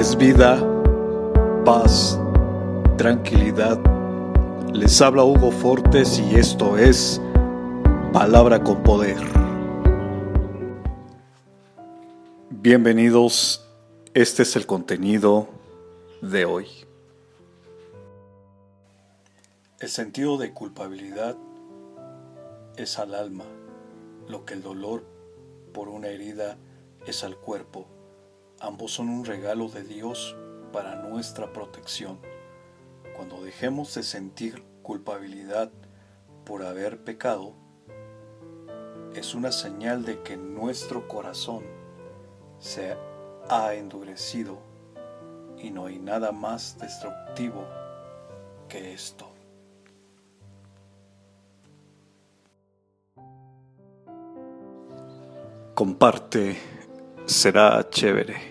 es vida, paz, tranquilidad. Les habla Hugo Fortes y esto es Palabra con Poder. Bienvenidos, este es el contenido de hoy. El sentido de culpabilidad es al alma, lo que el dolor por una herida es al cuerpo. Ambos son un regalo de Dios para nuestra protección. Cuando dejemos de sentir culpabilidad por haber pecado, es una señal de que nuestro corazón se ha endurecido y no hay nada más destructivo que esto. Comparte, será chévere.